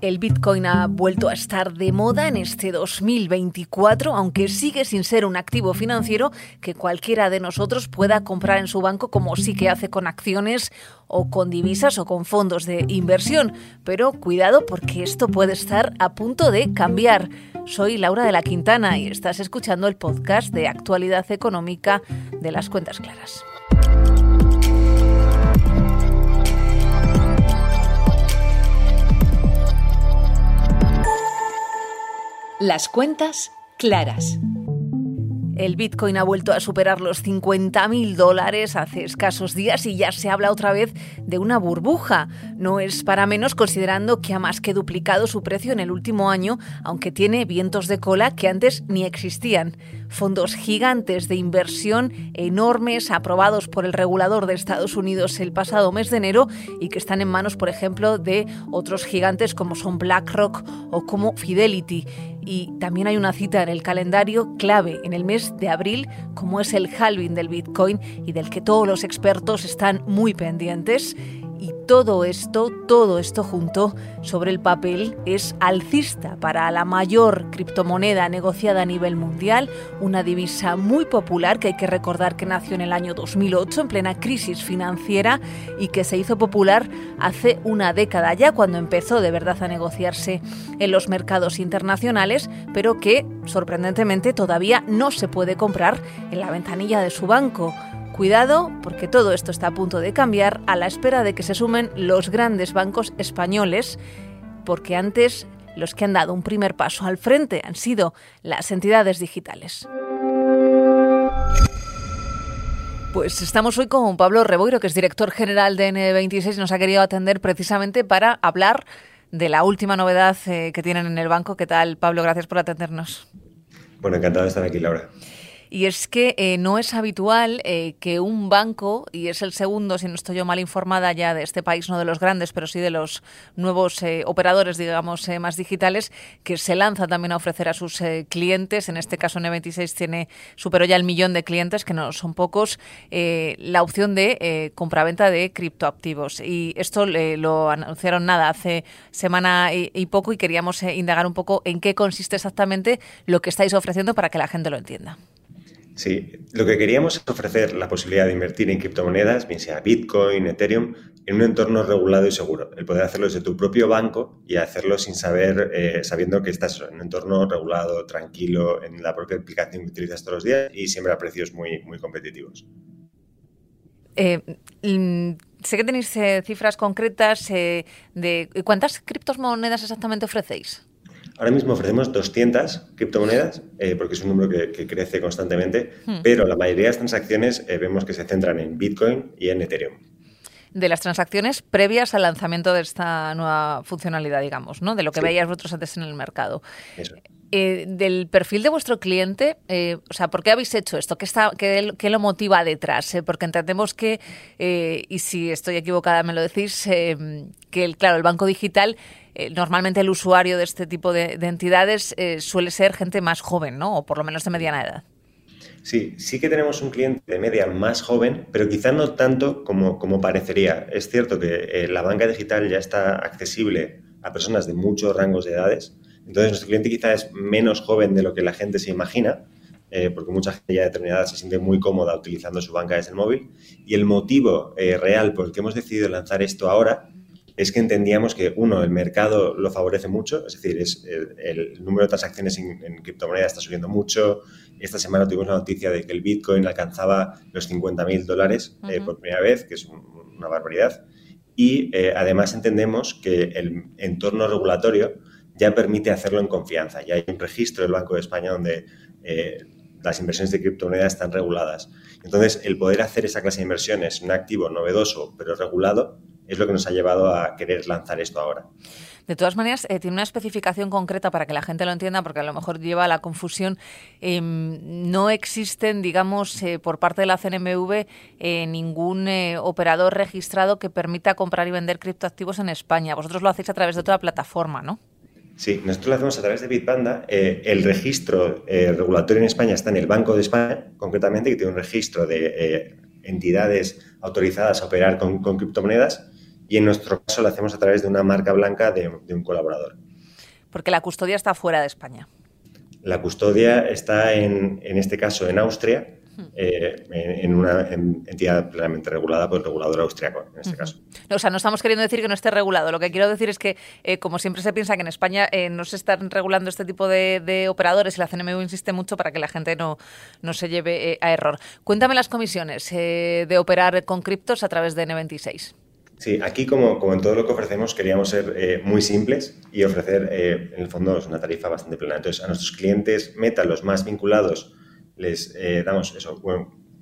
El Bitcoin ha vuelto a estar de moda en este 2024, aunque sigue sin ser un activo financiero que cualquiera de nosotros pueda comprar en su banco como sí que hace con acciones o con divisas o con fondos de inversión. Pero cuidado porque esto puede estar a punto de cambiar. Soy Laura de la Quintana y estás escuchando el podcast de actualidad económica de las cuentas claras. Las cuentas claras. El Bitcoin ha vuelto a superar los 50.000 dólares hace escasos días y ya se habla otra vez de una burbuja. No es para menos considerando que ha más que duplicado su precio en el último año, aunque tiene vientos de cola que antes ni existían fondos gigantes de inversión enormes aprobados por el regulador de Estados Unidos el pasado mes de enero y que están en manos, por ejemplo, de otros gigantes como son BlackRock o como Fidelity. Y también hay una cita en el calendario clave en el mes de abril, como es el halving del Bitcoin y del que todos los expertos están muy pendientes. Todo esto, todo esto junto sobre el papel es alcista para la mayor criptomoneda negociada a nivel mundial, una divisa muy popular que hay que recordar que nació en el año 2008 en plena crisis financiera y que se hizo popular hace una década ya cuando empezó de verdad a negociarse en los mercados internacionales, pero que sorprendentemente todavía no se puede comprar en la ventanilla de su banco. Cuidado, porque todo esto está a punto de cambiar a la espera de que se sumen los grandes bancos españoles, porque antes los que han dado un primer paso al frente han sido las entidades digitales. Pues estamos hoy con Pablo Reboiro, que es director general de N26 y nos ha querido atender precisamente para hablar de la última novedad eh, que tienen en el banco. ¿Qué tal, Pablo? Gracias por atendernos. Bueno, encantado de estar aquí, Laura. Y es que eh, no es habitual eh, que un banco, y es el segundo, si no estoy yo mal informada ya de este país, no de los grandes, pero sí de los nuevos eh, operadores, digamos, más digitales, que se lanza también a ofrecer a sus clientes, en este caso N26 tiene, superó ya el millón de clientes, que no son pocos, la opción de compraventa de criptoactivos. Y esto lo anunciaron nada hace semana y poco y queríamos indagar un poco en qué consiste exactamente lo que estáis ofreciendo para que la gente lo entienda. Sí, lo que queríamos es ofrecer la posibilidad de invertir en criptomonedas, bien sea Bitcoin, Ethereum, en un entorno regulado y seguro. El poder hacerlo desde tu propio banco y hacerlo sin saber, eh, sabiendo que estás en un entorno regulado, tranquilo, en la propia aplicación que utilizas todos los días y siempre a precios muy, muy competitivos. Eh, mm, sé que tenéis eh, cifras concretas de cuántas criptomonedas exactamente ofrecéis. Ahora mismo ofrecemos 200 criptomonedas, eh, porque es un número que, crece constantemente, hmm. pero la mayoría de las transacciones eh, vemos que se centran en Bitcoin y en Ethereum. De las transacciones previas al lanzamiento de esta nueva funcionalidad, digamos, ¿no? De lo que veíais vosotros antes en el mercado. Eh, del perfil de vuestro cliente, o sea, ¿por qué habéis hecho esto? ¿Qué, está, qué, qué lo motiva detrás? porque entendemos que, y si estoy equivocada me lo decís, que, claro, el banco digital eh, normalmente el usuario de este tipo de, entidades eh, suele ser gente más joven, ¿no? O por lo menos de mediana edad. Sí, sí que tenemos un cliente de media más joven, pero quizá no tanto como, como parecería. Es cierto que eh, la banca digital ya está accesible a personas de muchos rangos de edades, entonces nuestro cliente quizá es menos joven de lo que la gente se imagina, porque mucha gente ya de determinada se siente muy cómoda utilizando su banca desde el móvil. Y el motivo real por el que hemos decidido lanzar esto ahora es que entendíamos que, uno, el mercado lo favorece mucho, es decir, es el, número de transacciones en, criptomonedas está subiendo mucho. Esta semana tuvimos la noticia de que el Bitcoin alcanzaba los 50 mil dólares eh, por primera vez, que es una barbaridad. Y eh, además entendemos que el entorno regulatorio ya permite hacerlo en confianza. Ya hay un registro del Banco de España donde eh, las inversiones de criptomonedas están reguladas. Entonces, el poder hacer esa clase de inversiones, un activo novedoso pero regulado, es lo que nos ha llevado a querer lanzar esto ahora. De todas maneras, eh, tiene una especificación concreta para que la gente lo entienda, porque a lo mejor lleva a la confusión. Em, no existen, digamos, eh, por parte de la CNMV eh, ningún operador registrado que permita comprar y vender criptoactivos en España. Vosotros lo hacéis a través de otra plataforma, ¿no? Sí, nosotros lo hacemos a través de Bitpanda. el registro regulatorio en España está en el Banco de España, concretamente, que tiene un registro de entidades autorizadas a operar con criptomonedas y en nuestro caso lo hacemos a través de una marca blanca de, un colaborador. Porque la custodia está fuera de España. La custodia está en, en este caso en Austria eh, en una entidad plenamente regulada por el regulador austriaco, en este caso. o sea, no estamos queriendo decir que no esté regulado. Lo que quiero decir es que, eh, como siempre se piensa que en España eh, no se están regulando este tipo de, operadores y la CNMU insiste mucho para que la gente no, no se lleve a error. Cuéntame las comisiones de operar con criptos a través de N26. Sí, aquí como, como en todo lo que ofrecemos queríamos ser muy simples y ofrecer en el fondo una tarifa bastante plana. Entonces a nuestros clientes meta, los más vinculados les eh, damos eso,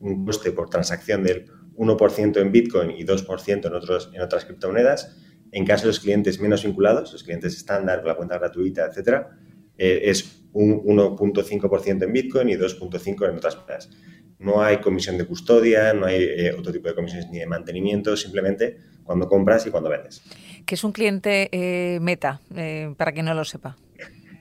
un coste por transacción del 1% en Bitcoin y 2% en, otros, en otras criptomonedas. En caso de los clientes menos vinculados, los clientes estándar la cuenta gratuita, etcétera, eh, es un 1.5% en Bitcoin y 2.5% en otras monedas. No hay comisión de custodia, no hay eh, otro tipo de comisiones ni de mantenimiento, simplemente cuando compras y cuando vendes. ¿Qué es un cliente meta, para quien no lo sepa?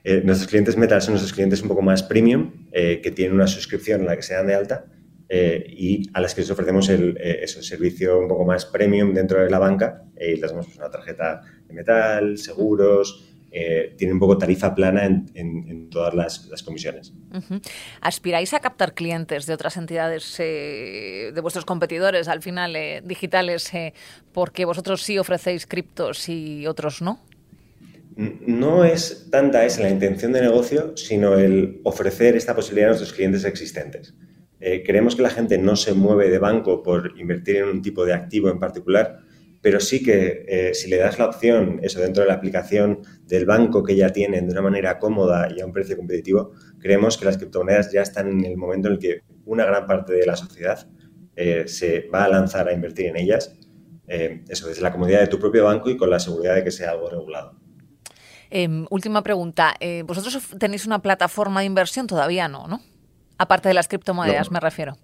Eh, nuestros clientes Meta son nuestros clientes un poco más premium, eh, que tienen una suscripción en la que se dan de alta eh, y a las que les ofrecemos el, servicio un poco más premium dentro de la banca y les damos pues, una tarjeta de metal, seguros, tienen un poco tarifa plana en, todas las, comisiones. ¿Aspiráis a captar clientes de otras entidades de vuestros competidores, al final digitales, porque vosotros sí ofrecéis criptos y otros no? no es tanta esa la intención de negocio, sino el ofrecer esta posibilidad a nuestros clientes existentes. Eh, queremos que la gente no se mueve de banco por invertir en un tipo de activo en particular, pero sí que eh, si le das la opción, eso dentro de la aplicación del banco que ya tienen de una manera cómoda y a un precio competitivo, creemos que las criptomonedas ya están en el momento en el que una gran parte de la sociedad eh, se va a lanzar a invertir en ellas. eso desde la comodidad de tu propio banco y con la seguridad de que sea algo regulado. Em, última pregunta. Eh, ¿Vosotros tenéis una plataforma de inversión? Todavía no, ¿no? Aparte de las criptomonedas, me refiero.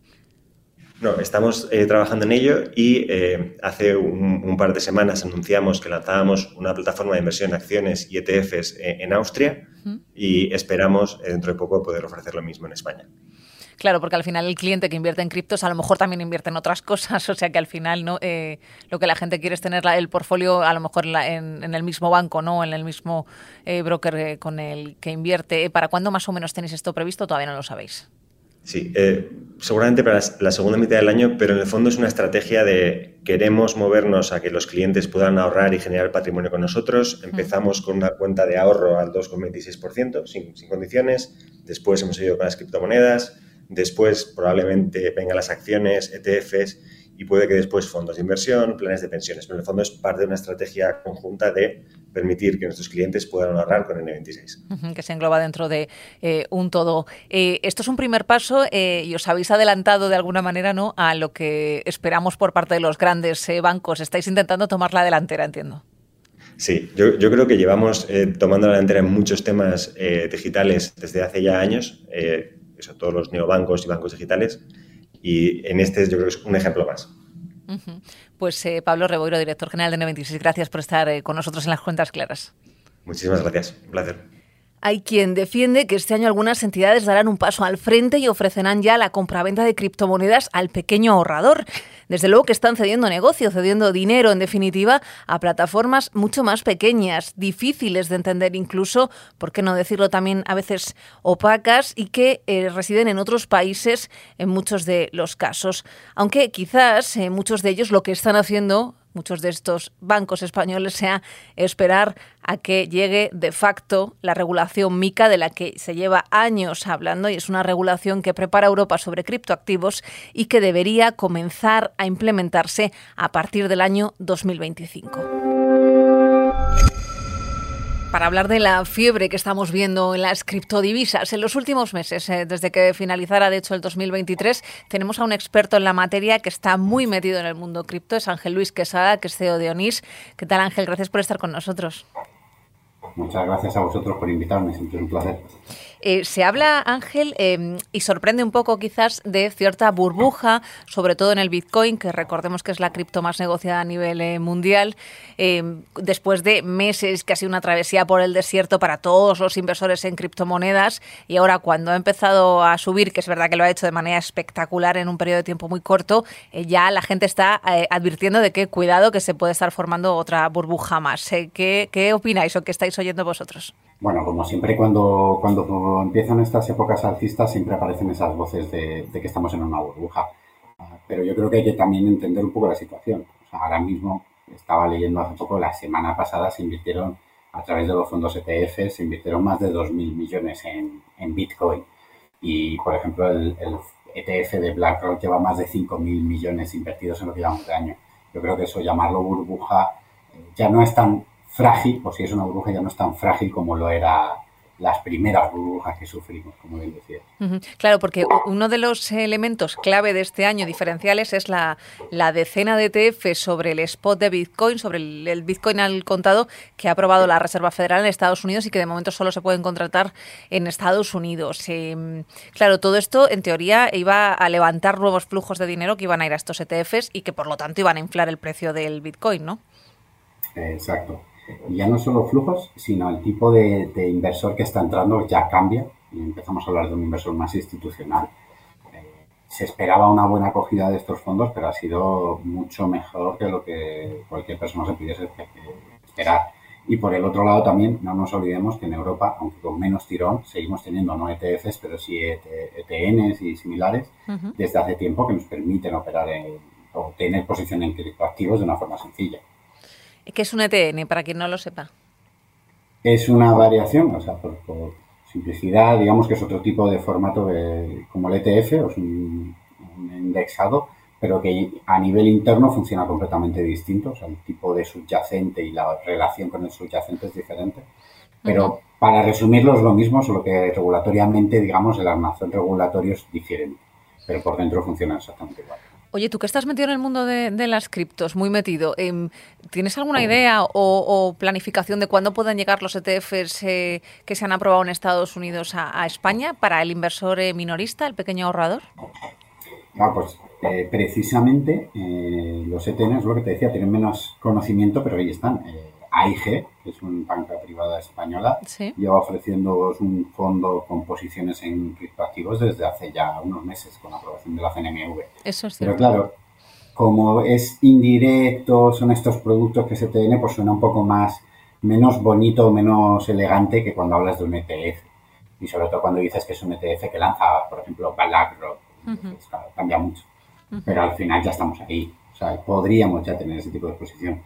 No, estamos eh, trabajando en ello y eh, hace un, par de semanas anunciamos que lanzábamos una plataforma de inversión en acciones y ETFs en Austria y esperamos dentro de poco poder ofrecer lo mismo en España. Claro, porque al final el cliente que invierte en criptos a lo mejor también invierte en otras cosas, o sea que al final no eh, lo que la gente quiere es tener el portfolio a lo mejor en, el mismo banco, no en el mismo eh, broker eh, con el que invierte. ¿Para cuándo más o menos tenéis esto previsto? Todavía no lo sabéis. Sí, seguramente para la segunda mitad del año, pero en el fondo es una estrategia de queremos movernos a que los clientes puedan ahorrar y generar patrimonio con nosotros. Empezamos con una cuenta de ahorro al 2,26%, sin, sin condiciones. Después hemos ido con las criptomonedas. Después probablemente vengan las acciones, ETFs y puede que después fondos de inversión, planes de pensiones. Pero en el fondo es parte de una estrategia conjunta de permitir que nuestros clientes puedan ahorrar con N26. Que se engloba dentro de eh, un todo. Eh, esto es un primer paso eh, y os habéis adelantado de alguna manera ¿no? a lo que esperamos por parte de los grandes bancos. Estáis intentando tomar la delantera, entiendo. Sí, yo, creo que llevamos tomando la delantera en muchos temas digitales desde hace ya años a todos los neobancos y bancos digitales. Y en este yo creo que es un ejemplo más. Pues eh, Pablo Reboiro, director general de N26, gracias por estar eh, con nosotros en las cuentas claras. Muchísimas gracias, un placer. Hay quien defiende que este año algunas entidades darán un paso al frente y ofrecerán ya la compraventa de criptomonedas al pequeño ahorrador. Desde luego que están cediendo negocio, cediendo dinero, en definitiva, a plataformas mucho más pequeñas, difíciles de entender incluso, por qué no decirlo también a veces opacas, y que eh, residen en otros países en muchos de los casos. Aunque quizás eh, muchos de ellos lo que están haciendo muchos de estos bancos españoles sea esperar a que llegue de facto la regulación MICA de la que se lleva años hablando y es una regulación que prepara Europa sobre criptoactivos y que debería comenzar a implementarse a partir del año 2025 para hablar de la fiebre que estamos viendo en las criptodivisas en los últimos meses, eh, desde que finalizara de hecho el 2023, tenemos a un experto en la materia que está muy metido en el mundo cripto, es Ángel Luis Quesada, que es CEO de Onís. ¿Qué tal Ángel? Gracias por estar con nosotros. Muchas gracias a vosotros por invitarme, siempre un placer. Eh, se habla, Ángel, em, y sorprende un poco quizás de cierta burbuja, sobre todo en el Bitcoin, que recordemos que es la cripto más negociada a nivel eh, mundial, em, después de meses sido una travesía por el desierto para todos los inversores en criptomonedas, y ahora cuando ha empezado a subir, que es verdad que lo ha hecho de manera espectacular en un periodo de tiempo muy corto, eh, ya la gente está advirtiendo de que cuidado que se puede estar formando otra burbuja más. ¿Qué, ¿Qué opináis o qué estáis oyendo vosotros? Bueno, como siempre, cuando, cuando empiezan estas épocas alcistas, siempre aparecen esas voces de, que estamos en una burbuja. Pero yo creo que hay que también entender un poco la situación. ahora mismo, estaba leyendo hace poco, la semana pasada se invirtieron, a través de los fondos ETF, se invirtieron más de 2.000 millones en, en, Bitcoin. Y, por ejemplo, el, el ETF de BlackRock lleva más de 5.000 millones invertidos en lo que llevamos de año. Yo creo que eso, llamarlo burbuja, eh, ya no es tan frágil, o si es una burbuja ya no es tan frágil como lo era las primeras burbujas que sufrimos, como bien decía. Claro, porque uno de los elementos clave de este año diferenciales es la, la decena de ETF sobre el spot de Bitcoin, sobre el, Bitcoin al contado que ha aprobado la Reserva Federal en Estados Unidos y que de momento solo se pueden contratar en Estados Unidos. Em, claro, todo esto en teoría iba a levantar nuevos flujos de dinero que iban a ir a estos ETFs y que por lo tanto iban a inflar el precio del Bitcoin, ¿no? Exacto. Y ya no solo flujos, sino el tipo de, inversor que está entrando ya cambia y empezamos a hablar de un inversor más institucional. Eh, se esperaba una buena acogida de estos fondos, pero ha sido mucho mejor que lo que cualquier persona se pudiese esperar. Y por el otro lado también, no nos olvidemos que en Europa, aunque con menos tirón, seguimos teniendo no ETFs, pero sí ETNs y similares desde hace tiempo que nos permiten operar en, o tener posición en criptoactivos de una forma sencilla. ¿Qué es un ETN, para quien no lo sepa? Es una variación, o sea, por, simplicidad, digamos que es otro tipo de formato como el ETF, o es un, indexado, pero que a nivel interno funciona completamente distinto, o sea, el tipo de subyacente y la relación con el subyacente es diferente. Pero para resumirlo es lo mismo, solo que regulatoriamente, digamos, el armazón regulatorio es diferente, pero por dentro funciona exactamente igual. Oye, tú que estás metido en el mundo de, las criptos, muy metido, em, ¿tienes alguna idea o, planificación de cuándo puedan llegar los ETFs eh, que se han aprobado en Estados Unidos a, España para el inversor eh, minorista, el pequeño ahorrador? Ah, pues eh, precisamente los ETNs, lo que te decía, tienen menos conocimiento, pero ahí están. AIG, que es una banca privada española, lleva ofreciendo un fondo con posiciones en criptoactivos desde hace ya unos meses con la aprobación de la CNMV. Eso es Pero claro, como es indirecto, son estos productos que se tienen, pues suena un poco más, menos bonito, menos elegante que cuando hablas de un ETF. Y sobre todo cuando dices que es un ETF que lanza, por ejemplo, BlackRock. Pues cambia mucho. Pero al final ya estamos ahí. O sea, podríamos ya tener ese tipo de posición.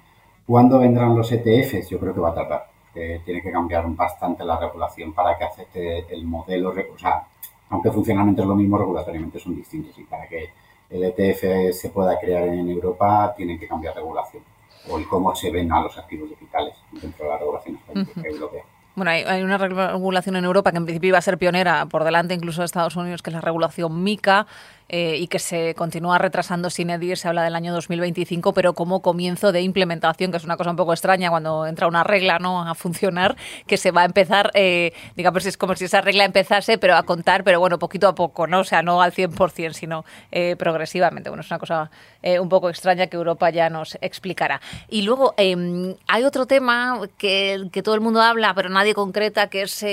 ¿Cuándo vendrán los ETFs? Yo creo que va a tardar. tiene que cambiar bastante la regulación para que acepte el modelo. O sea, aunque funcionalmente es lo mismo, regulatoriamente son distintos. Y para que el ETF se pueda crear en Europa, tiene que cambiar regulación. O el cómo se ven a los activos digitales dentro de la regulación europea. Bueno, hay, una regulación en Europa que en principio iba a ser pionera por delante incluso de Estados Unidos, que es la regulación MICA, eh, y que se continúa retrasando sin EDIR, se habla del año 2025, pero como comienzo de implementación, que es una cosa un poco extraña cuando entra una regla ¿no? a funcionar, que se va a empezar, eh, digamos, es como si esa regla empezase, pero a contar, pero bueno, poquito a poco, ¿no? O sea, no al 100%, sino eh, progresivamente. Bueno, es una cosa eh, un poco extraña que Europa ya nos explicará. Y luego em, hay otro tema que, que, todo el mundo habla, pero nadie concreta, que es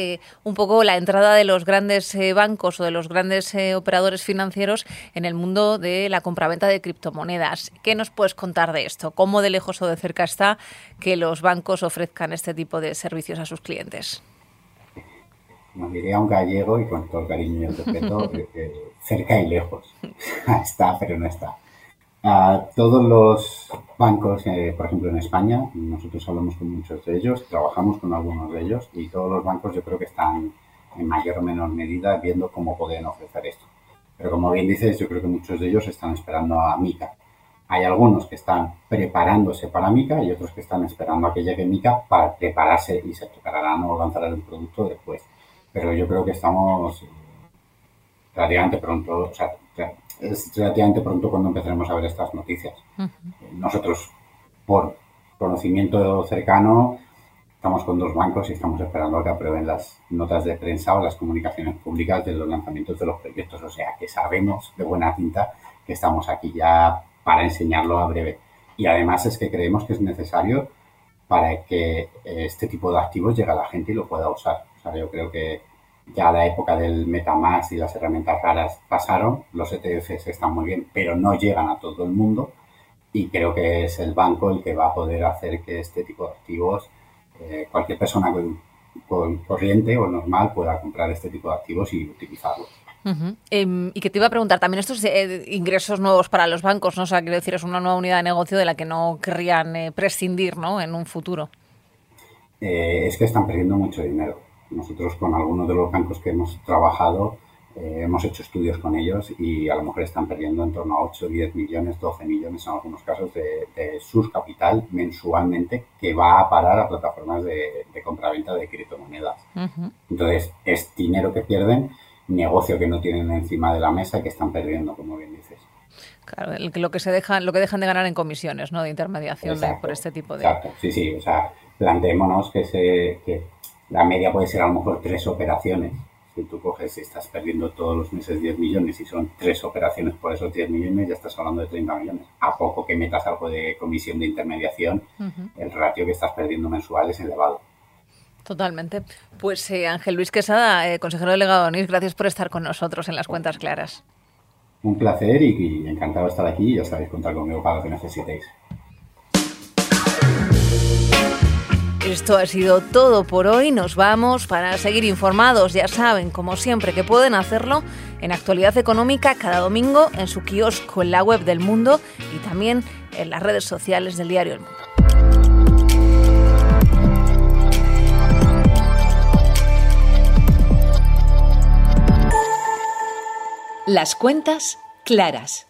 un poco la entrada de los grandes bancos o de los grandes operadores financieros en el mundo de la compraventa de criptomonedas. ¿Qué nos puedes contar de esto? ¿Cómo de lejos o de cerca está que los bancos ofrezcan este tipo de servicios a sus clientes? Como diría un gallego y con todo el cariño y el respeto, cerca y lejos. está, pero no está. todos los bancos, eh, por ejemplo en España, nosotros hablamos con muchos de ellos, trabajamos con algunos de ellos y todos los bancos yo creo que están en mayor o menor medida viendo cómo pueden ofrecer esto. Pero como bien dices, yo creo que muchos de ellos están esperando a Mica. Hay algunos que están preparándose para Mica y otros que están esperando a que llegue Mica para prepararse y se prepararán o lanzarán el producto después. Pero yo creo que estamos eh, relativamente pronto, o sea, es relativamente pronto cuando empezaremos a ver estas noticias. Nosotros, por conocimiento cercano, estamos con dos bancos y estamos esperando a que aprueben las notas de prensa o las comunicaciones públicas de los lanzamientos de los proyectos. O sea, que sabemos de buena tinta que estamos aquí ya para enseñarlo a breve. Y además es que creemos que es necesario para que este tipo de activos llegue a la gente y lo pueda usar. O sea, yo creo que ya la época del MetaMask y las herramientas raras pasaron, los ETFs están muy bien, pero no llegan a todo el mundo y creo que es el banco el que va a poder hacer que este tipo de activos, eh, cualquier persona corriente o normal pueda comprar este tipo de activos y utilizarlos. Em, y que te iba a preguntar también estos eh, ingresos nuevos para los bancos, ¿no? O sea, quiero decir, es una nueva unidad de negocio de la que no querrían eh, prescindir, ¿no? En un futuro. es que están perdiendo mucho dinero. Nosotros con algunos de los bancos que hemos trabajado eh, hemos hecho estudios con ellos y a lo mejor están perdiendo en torno a 8, 10 millones, 12 millones en algunos casos de, su capital mensualmente que va a parar a plataformas de, de compraventa de criptomonedas. Entonces, es dinero que pierden, negocio que no tienen encima de la mesa y que están perdiendo, como bien dices. Claro, lo que se dejan, lo que dejan de ganar en comisiones, ¿no? De intermediación por este tipo de. Exacto, sí, sí. O sea, planteémonos que, se, que la media puede ser a lo mejor tres operaciones. Si tú coges y estás perdiendo todos los meses 10 millones y son tres operaciones por esos 10 millones, ya estás hablando de 30 millones. A poco que metas algo de comisión de intermediación, el ratio que estás perdiendo mensual es elevado. Totalmente. Pues eh, Ángel Luis Quesada, eh, consejero delegado de ONIS, gracias por estar con nosotros en las cuentas claras. Un placer y, y encantado de estar aquí. Ya sabéis contar conmigo para lo que necesitéis. Esto ha sido todo por hoy. Nos vamos para seguir informados. Ya saben, como siempre, que pueden hacerlo en Actualidad Económica cada domingo en su kiosco en la web del Mundo y también en las redes sociales del diario El Mundo. Las cuentas claras.